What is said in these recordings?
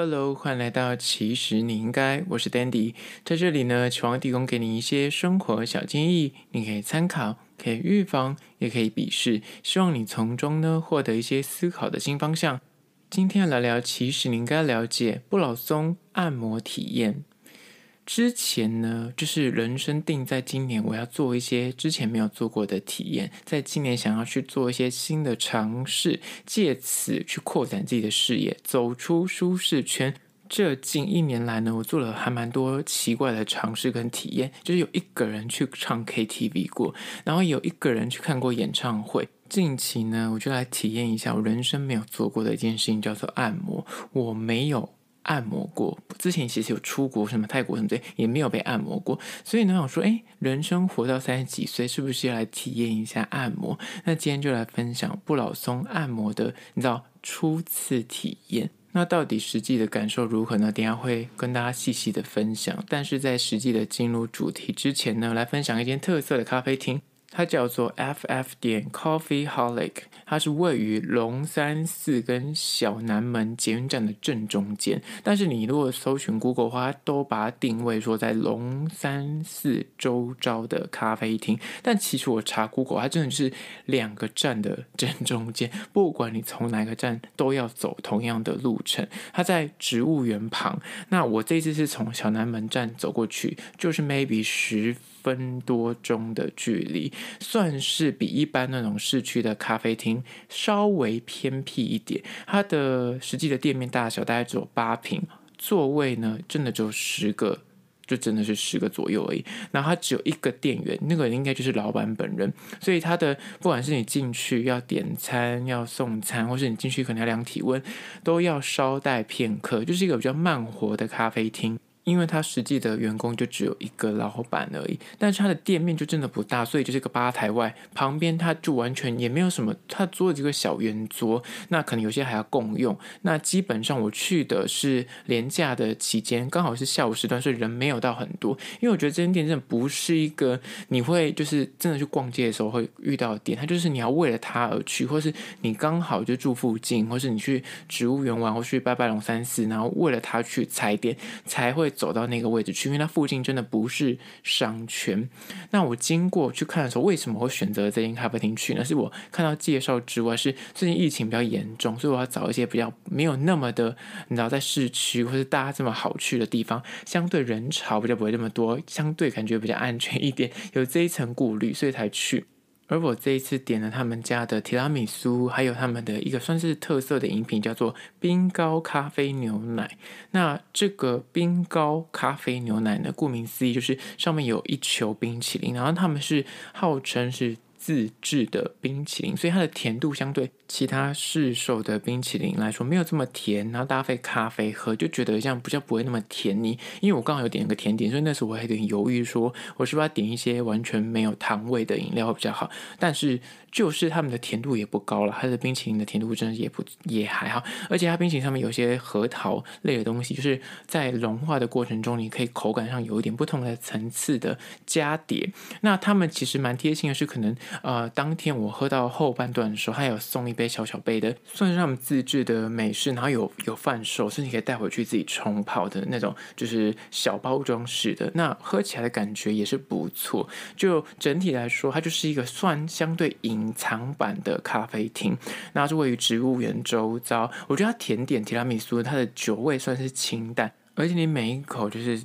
Hello，欢迎来到其实你应该，我是 Dandy，在这里呢，希望提供给你一些生活小建议，你可以参考，可以预防，也可以鄙视，希望你从中呢获得一些思考的新方向。今天来聊，其实你应该了解不老松按摩体验。之前呢，就是人生定在今年，我要做一些之前没有做过的体验，在今年想要去做一些新的尝试，借此去扩展自己的视野，走出舒适圈。这近一年来呢，我做了还蛮多奇怪的尝试跟体验，就是有一个人去唱 KTV 过，然后有一个人去看过演唱会。近期呢，我就来体验一下我人生没有做过的一件事情，叫做按摩。我没有。按摩过，之前其实有出国什么泰国什么的，也没有被按摩过，所以呢，我说，哎，人生活到三十几岁，是不是要来体验一下按摩？那今天就来分享不老松按摩的，你知道初次体验。那到底实际的感受如何呢？等下会跟大家细细的分享。但是在实际的进入主题之前呢，来分享一间特色的咖啡厅。它叫做 FF 点 Coffee Holic，它是位于龙山寺跟小南门捷运站的正中间。但是你如果搜寻 Google 的话，它都把它定位说在龙山寺周遭的咖啡厅。但其实我查 Google，它真的是两个站的正中间。不管你从哪个站，都要走同样的路程。它在植物园旁。那我这次是从小南门站走过去，就是 maybe 十分多钟的距离，算是比一般那种市区的咖啡厅稍微偏僻一点。它的实际的店面大小大概只有八平，座位呢真的只有十个，就真的是十个左右而已。然后它只有一个店员，那个人应该就是老板本人。所以它的不管是你进去要点餐、要送餐，或是你进去可能要量体温，都要稍待片刻，就是一个比较慢活的咖啡厅。因为他实际的员工就只有一个老板而已，但是他的店面就真的不大，所以就是个吧台外旁边，他就完全也没有什么，他租了几个小圆桌，那可能有些还要共用。那基本上我去的是廉价的期间，刚好是下午时段，所以人没有到很多。因为我觉得这间店真的不是一个你会就是真的去逛街的时候会遇到的店，它就是你要为了它而去，或是你刚好就住附近，或是你去植物园玩，或去拜拜龙山寺，然后为了它去踩点才会。走到那个位置去，因为它附近真的不是商圈。那我经过去看的时候，为什么会选择这间咖啡厅去呢？是我看到介绍之外，是最近疫情比较严重，所以我要找一些比较没有那么的，你知道，在市区或是大家这么好去的地方，相对人潮比较不会那么多，相对感觉比较安全一点，有这一层顾虑，所以才去。而我这一次点了他们家的提拉米苏，还有他们的一个算是特色的饮品，叫做冰糕咖啡牛奶。那这个冰糕咖啡牛奶呢，顾名思义就是上面有一球冰淇淋，然后他们是号称是自制的冰淇淋，所以它的甜度相对其他市售的冰淇淋来说没有这么甜，然后搭配咖啡喝就觉得这样比较不会那么甜腻。因为我刚好有点一个甜点，所以那时候我还有点犹豫，说我是不是要点一些完全没有糖味的饮料会比较好。但是就是他们的甜度也不高了，它的冰淇淋的甜度真的也不也还好，而且它冰淇淋上面有些核桃类的东西，就是在融化的过程中，你可以口感上有一点不同的层次的加叠。那他们其实蛮贴心的是，可能呃当天我喝到后半段的时候，还有送一杯小小杯的，算是他们自制的美式，然后有有贩售，甚至可以带回去自己冲泡的那种，就是小包装式的。那喝起来的感觉也是不错。就整体来说，它就是一个算相对饮。隐藏版的咖啡厅，那是位于植物园周遭。我觉得它甜点提拉米苏，它的酒味算是清淡，而且你每一口就是。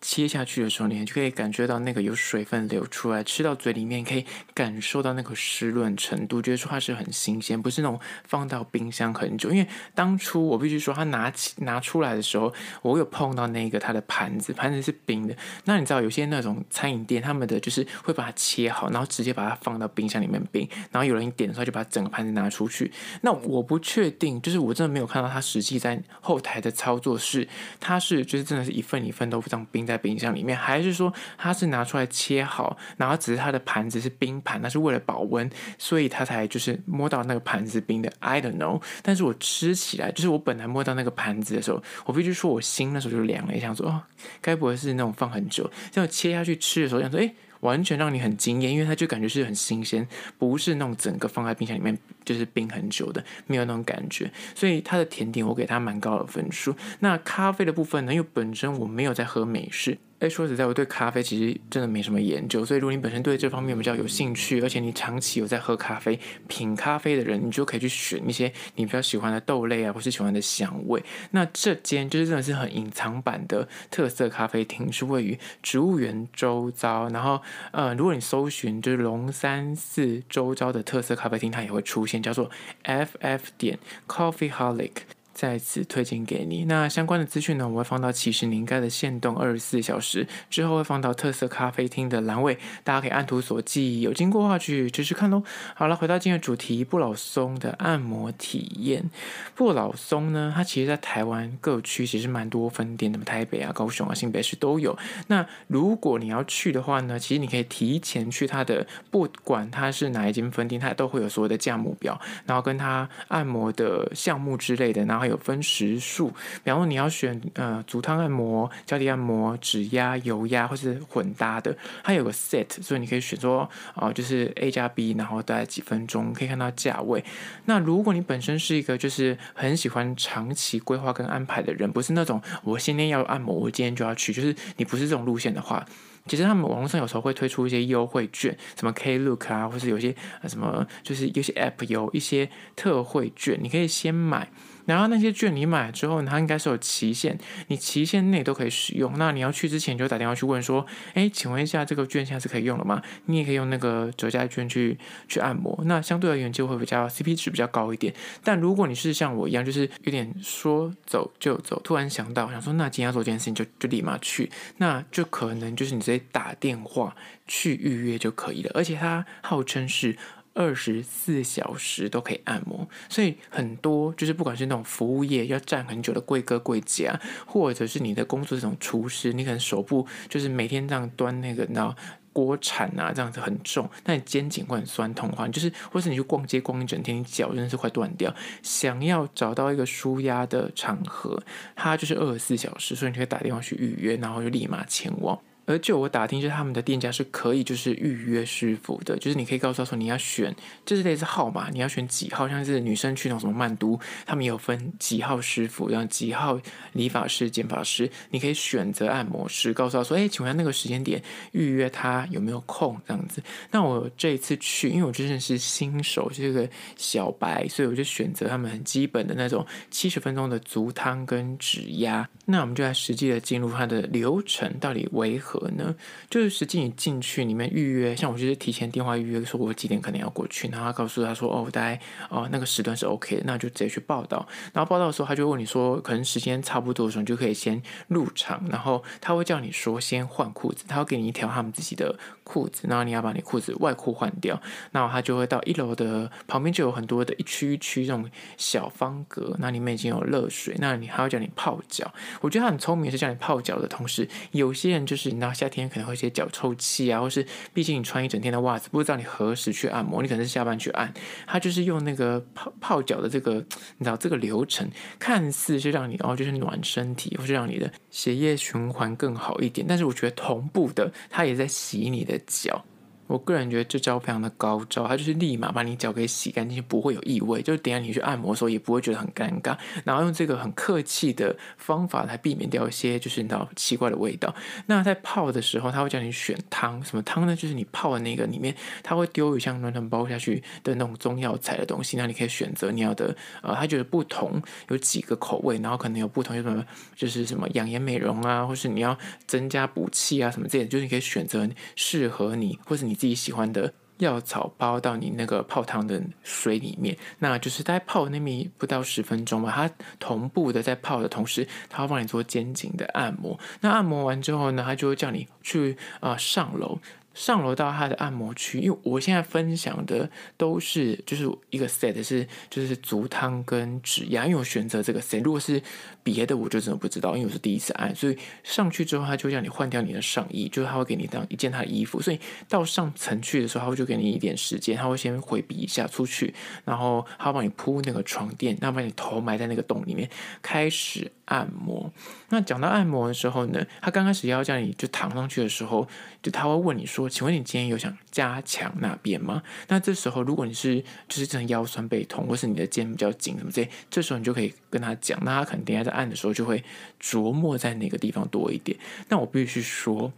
切下去的时候，你就可以感觉到那个有水分流出来，吃到嘴里面可以感受到那个湿润程度，觉得说它是很新鲜，不是那种放到冰箱很久。因为当初我必须说，它拿起拿出来的时候，我有碰到那个它的盘子，盘子是冰的。那你知道有些那种餐饮店，他们的就是会把它切好，然后直接把它放到冰箱里面冰，然后有人点的时候就把整个盘子拿出去。那我不确定，就是我真的没有看到它实际在后台的操作是，它是就是真的是一份一份都这样。冰在冰箱里面，还是说它是拿出来切好，然后只是它的盘子是冰盘，那是为了保温，所以它才就是摸到那个盘子冰的。I don't know。但是我吃起来，就是我本来摸到那个盘子的时候，我必须说我心那时候就凉了一下，想说哦，该不会是那种放很久？这样切下去吃的时候，想说，诶。完全让你很惊艳，因为它就感觉是很新鲜，不是那种整个放在冰箱里面就是冰很久的，没有那种感觉。所以它的甜点我给它蛮高的分数。那咖啡的部分呢？因为本身我没有在喝美式。哎，说实在，我对咖啡其实真的没什么研究，所以如果你本身对这方面比较有兴趣，而且你长期有在喝咖啡、品咖啡的人，你就可以去选一些你比较喜欢的豆类啊，或是喜欢的香味。那这间就是真的是很隐藏版的特色咖啡厅，是位于植物园周遭。然后，呃，如果你搜寻就是龙山寺周遭的特色咖啡厅，它也会出现，叫做 FF 点 Coffee Holic。再次推荐给你。那相关的资讯呢，我会放到其实你应该的限动二十四小时之后，会放到特色咖啡厅的栏位，大家可以按图索骥，有经过的话去试试看喽。好了，回到今天的主题，不老松的按摩体验。不老松呢，它其实在台湾各区其实蛮多分店的，台北啊、高雄啊、新北市都有。那如果你要去的话呢，其实你可以提前去它的，不管它是哪一间分店，它都会有所有的价目表，然后跟它按摩的项目之类的，然后。有分时数，比方说你要选呃足汤按摩、脚底按摩、指压、油压或是混搭的，它有个 set，所以你可以选说啊、就是 A 加 B，然后大概几分钟可以看到价位。那如果你本身是一个就是很喜欢长期规划跟安排的人，不是那种我今天要按摩，我今天就要去，就是你不是这种路线的话，其实他们网络上有时候会推出一些优惠券，什么 Klook 啊，或是有些什么就是有些 App 有一些特惠券，你可以先买。然后那些券你买了之后，它应该是有期限，你期限内都可以使用。那你要去之前就打电话去问说，哎，请问一下这个券现在是可以用了吗？你也可以用那个折价券去去按摩。那相对而言就会比较 CP 值比较高一点。但如果你是像我一样，就是有点说走就走，突然想到想说，那今天要做这件事情就就立马去，那就可能就是你直接打电话去预约就可以了。而且它号称是。二十四小时都可以按摩，所以很多就是不管是那种服务业要站很久的柜哥柜姐啊，或者是你的工作这种厨师，你可能手部就是每天这样端那个，然后锅铲啊这样子很重，那你肩颈会很酸痛的话，就是或是你去逛街逛一整天，你脚真的是快断掉，想要找到一个舒压的场合，它就是二十四小时，所以你可以打电话去预约，然后就立马前往。而就我打听，就他们的店家是可以就是预约师傅的，就是你可以告诉他说你要选，就是类似号码，你要选几号，像是女生去那种什么曼都，他们有分几号师傅，然后几号理发师、剪发师，你可以选择按摩师，告诉他说，哎，请问那个时间点预约他有没有空这样子。那我这一次去，因为我真的是新手，这个小白，所以我就选择他们很基本的那种七十分钟的足汤跟指压。那我们就来实际的进入它的流程，到底为何？可能就是实际你进去里面预约，像我就是提前电话预约，说我几点可能要过去，然后他告诉他说哦，大概哦那个时段是 OK 的，那就直接去报道。然后报道的时候，他就问你说，可能时间差不多的时候，你就可以先入场，然后他会叫你说先换裤子，他会给你一条他们自己的裤子，然后你要把你裤子外裤换掉，那他就会到一楼的旁边就有很多的一区一区这种小方格，那里面已经有热水，那你还要叫你泡脚。我觉得他很聪明，是叫你泡脚的同时，有些人就是。然后夏天可能会一些脚臭气啊，或是毕竟你穿一整天的袜子，不知道你何时去按摩，你可能是下班去按，它就是用那个泡泡脚的这个，你知道这个流程，看似是让你哦，就是暖身体，或是让你的血液循环更好一点，但是我觉得同步的，它也在洗你的脚。我个人觉得这招非常的高招，它就是立马把你脚给洗干净，不会有异味，就是等下你去按摩的时候也不会觉得很尴尬。然后用这个很客气的方法来避免掉一些就是你知道奇怪的味道。那在泡的时候，他会叫你选汤，什么汤呢？就是你泡的那个里面，他会丢一像暖暖包下去的那种中药材的东西，那你可以选择你要的。呃，他觉得不同有几个口味，然后可能有不同，有什么就是什么养颜美容啊，或是你要增加补气啊什么这些，就是你可以选择适合你，或是你。自己喜欢的药草包到你那个泡汤的水里面，那就是在泡那么不到十分钟吧。它同步的在泡的同时，它会帮你做肩颈的按摩。那按摩完之后呢，它就会叫你去啊、上楼。上楼到他的按摩区，因为我现在分享的都是就是一个 set 是就是足汤跟指压，因为我选择这个 set。如果是别的，我就真的不知道，因为我是第一次按，所以上去之后他就叫你换掉你的上衣，就是他会给你当一件他的衣服，所以到上层去的时候，他会就给你一点时间，他会先回避一下出去，然后他帮你铺那个床垫，然后把你头埋在那个洞里面开始按摩。那讲到按摩的时候呢，他刚开始要叫你就躺上去的时候，就他会问你说。说，请问你今天有想加强哪边吗？那这时候如果你是就是真的腰酸背痛，或是你的肩比较紧什么之类，这时候你就可以跟他讲，那他可能等下在按的时候就会琢磨在哪个地方多一点。那我必须说，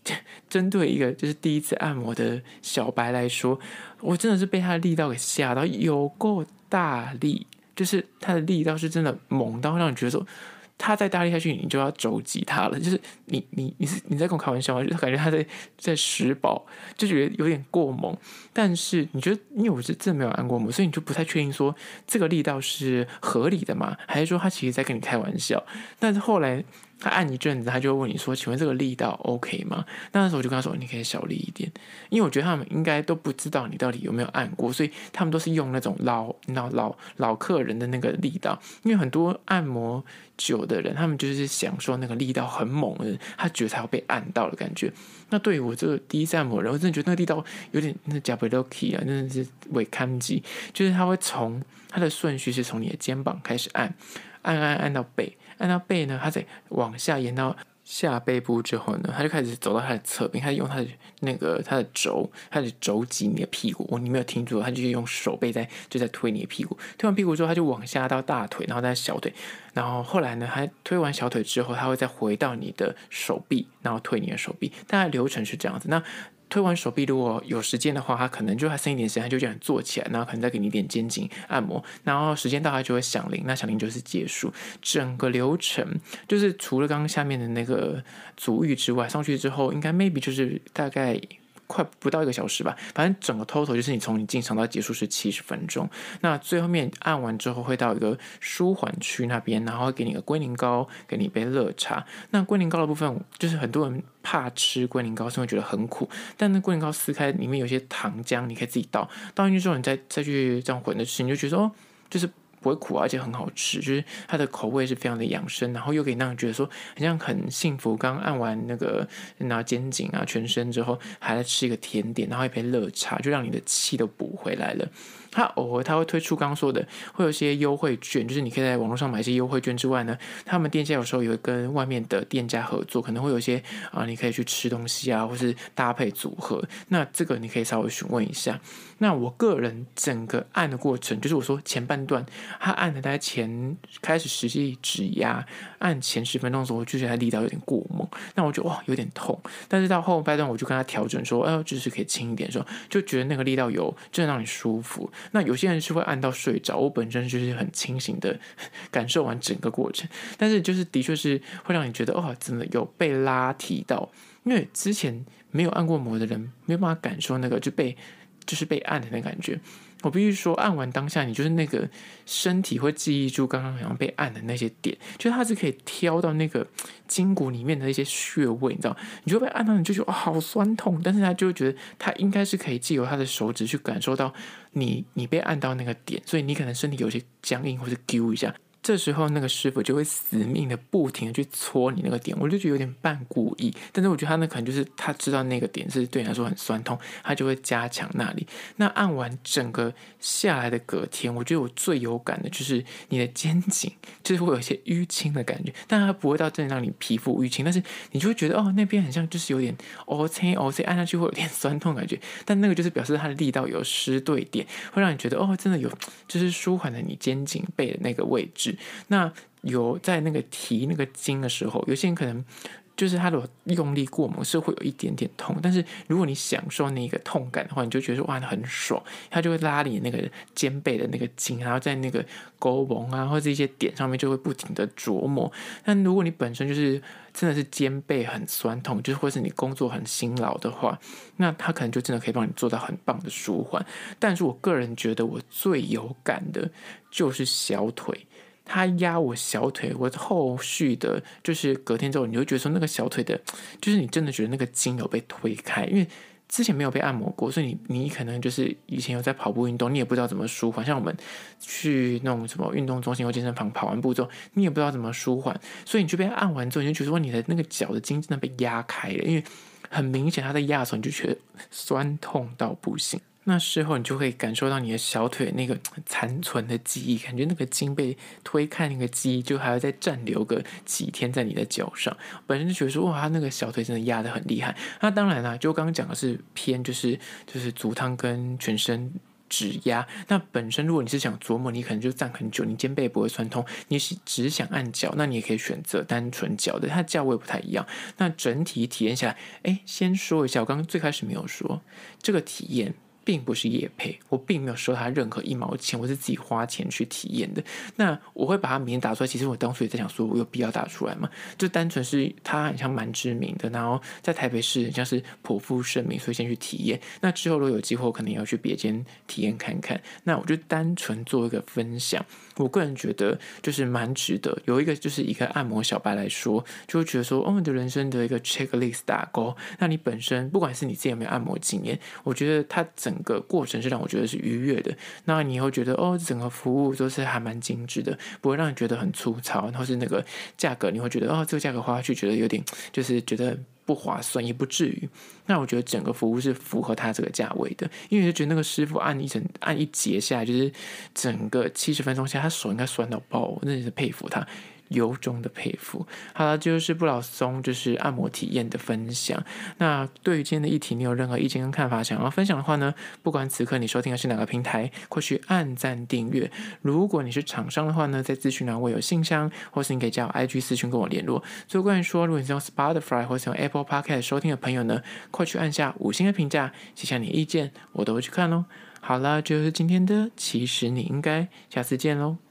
针对一个就是第一次按摩的小白来说，我真的是被他的力道给吓到，有够大力，就是他的力道是真的猛到让你觉得说。他再大力下去，你就要肘击他了。就是你你你是你在跟我开玩笑吗？就感觉他在在施暴，就觉得有点过猛。但是你觉得，因为我是真的没有按过猛，所以你就不太确定说这个力道是合理的嘛？还是说他其实在跟你开玩笑？但是后来。他按一阵子，他就会问你说：“请问这个力道 OK 吗？”那时候我就跟他说：“你可以小力一点，因为我觉得他们应该都不知道你到底有没有按过，所以他们都是用那种老老老老客人的那个力道。因为很多按摩久的人，他们就是想说那个力道很猛的，他觉得他要被按到的感觉。那对于我这个第一次按摩人，我真的觉得那个力道有点那假不 lucky 啊，真的是伪看机，就是他会从他的顺序是从你的肩膀开始按，按按按到背。”按到背呢，他在往下延到下背部之后呢，他就开始走到他的侧边，他就用他的那个他的肘，他的肘挤你的屁股。哦你没有听错，他就用手背在就在推你的屁股。推完屁股之后，他就往下到大腿，然后在小腿，然后后来呢，他推完小腿之后，他会再回到你的手臂，然后推你的手臂。大概流程是这样子。那推完手臂，如果有时间的话，他可能就还剩一点时间，他就这样坐起来，然后可能再给你一点肩颈按摩，然后时间到他就会响铃，那响铃就是结束。整个流程就是除了刚刚下面的那个足浴之外，上去之后应该 maybe 就是大概。快不到一个小时吧，反正整个 total 就是你从你进场到结束是七十分钟。那最后面按完之后会到一个舒缓区那边，然后会给你个龟苓膏，给你一杯热茶。那龟苓膏的部分，就是很多人怕吃龟苓膏，是会觉得很苦。但那龟苓膏撕开里面有些糖浆，你可以自己倒，倒进去之后你再再去这样混着吃，你就觉得哦，就是。不会苦，而且很好吃，就是它的口味是非常的养生，然后又可以让人觉得说很像很幸福。刚按完那个拿肩颈啊、全身之后，还在吃一个甜点，然后一杯热茶，就让你的气都补回来了。它偶尔它会推出刚刚说的，会有一些优惠券，就是你可以在网络上买一些优惠券之外呢，他们店家有时候也会跟外面的店家合作，可能会有一些啊，你可以去吃东西啊，或是搭配组合。那这个你可以稍微询问一下。那我个人整个按的过程，就是我说前半段，他按的大概前开始实际指压按前十分钟的时候，我就觉得他力道有点过猛，那我就哇有点痛。但是到后半段，我就跟他调整说，哎呦，就是可以轻一点的时候，就觉得那个力道有真的让你舒服。那有些人是会按到睡着，我本身就是很清醒的 感受完整个过程，但是就是的确是会让你觉得哦，真的有被拉提到，因为之前没有按过摩的人没有办法感受那个就被就是被按的那感觉。我必须说，按完当下，你就是那个身体会记忆住刚刚好像被按的那些点，就是它是可以挑到那个筋骨里面的一些穴位，你知道？你就被按到，你就觉得哦，好酸痛，但是他就会觉得他应该是可以借由他的手指去感受到你你被按到那个点，所以你可能身体有些僵硬或者丢一下。这时候，那个师傅就会死命的不停的去搓你那个点，我就觉得有点半故意。但是我觉得他那可能就是他知道那个点是对你来说很酸痛，他就会加强那里。那按完整个下来的隔天，我觉得我最有感的就是你的肩颈，就是会有一些淤青的感觉，但它不会到真的让你皮肤淤青，但是你就会觉得哦，那边很像就是有点哦青哦青，按下去会有点酸痛感觉。但那个就是表示它的力道有失对点，会让你觉得哦，真的有就是舒缓了你肩颈背的那个位置。那有在那个提那个筋的时候，有些人可能就是他的用力过猛，是会有一点点痛。但是如果你享受那个痛感的话，你就觉得哇，很爽。他就会拉你那个肩背的那个筋，然后在那个沟缝啊或者一些点上面就会不停的琢磨。但如果你本身就是真的是肩背很酸痛，就是或是你工作很辛劳的话，那他可能就真的可以帮你做到很棒的舒缓。但是我个人觉得我最有感的就是小腿。他压我小腿，我后续的，就是隔天之后，你会觉得说那个小腿的，就是你真的觉得那个筋有被推开，因为之前没有被按摩过，所以你你可能就是以前有在跑步运动，你也不知道怎么舒缓。像我们去那种什么运动中心或健身房跑完步之后，你也不知道怎么舒缓，所以你就被按完之后，你就觉得说你的那个脚的筋真的被压开了，因为很明显他在压的时候，你就觉得酸痛到不行。那事后你就会感受到你的小腿那个残存的记忆，感觉那个筋被推开，那个记忆就还要再暂留个几天在你的脚上。本身就觉得说，哇，那个小腿真的压得很厉害。那当然啦，就刚刚讲的是偏就是就是足汤跟全身。指压，那本身如果你是想琢磨，你可能就站很久，你肩背不会酸痛。你是只想按脚，那你也可以选择单纯脚的，它价位不太一样。那整体体验下来，哎，先说一下，我刚刚最开始没有说这个体验。并不是业配，我并没有收他任何一毛钱，我是自己花钱去体验的。那我会把他名打出来，其实我当初也在想，说我有必要打出来吗？就单纯是他好像蛮知名的，然后在台北市像是颇负盛名，所以先去体验。那之后如果有机会，我可能也要去别间体验看看。那我就单纯做一个分享。我个人觉得就是蛮值得。有一个就是一个按摩小白来说，就会觉得说，哦，你的人生的一个 checklist 打勾。那你本身不管是你自己有没有按摩经验，我觉得他整整个过程是让我觉得是愉悦的。那你会觉得哦，整个服务都是还蛮精致的，不会让你觉得很粗糙。然后是那个价格，你会觉得哦，这个价格花下去觉得有点就是觉得。不划算也不至于，那我觉得整个服务是符合他这个价位的，因为就觉得那个师傅按一整按一节下来，就是整个七十分钟下，他手应该酸到爆，我真的是佩服他。由衷的佩服。好了，这就是不老松，就是按摩体验的分享。那对于今天的议题，你有任何意见跟看法想要分享的话呢？不管此刻你收听的是哪个平台，或许按赞订阅。如果你是厂商的话呢，在资讯栏我有信箱，或是你可以加我 IG 私讯跟我联络。最后关于说，如果你是用 Spotify 或是用 Apple Podcast 收听的朋友呢，快去按下五星的评价，写下你的意见，我都会去看哦。好了，就是今天的，其实你应该下次见喽。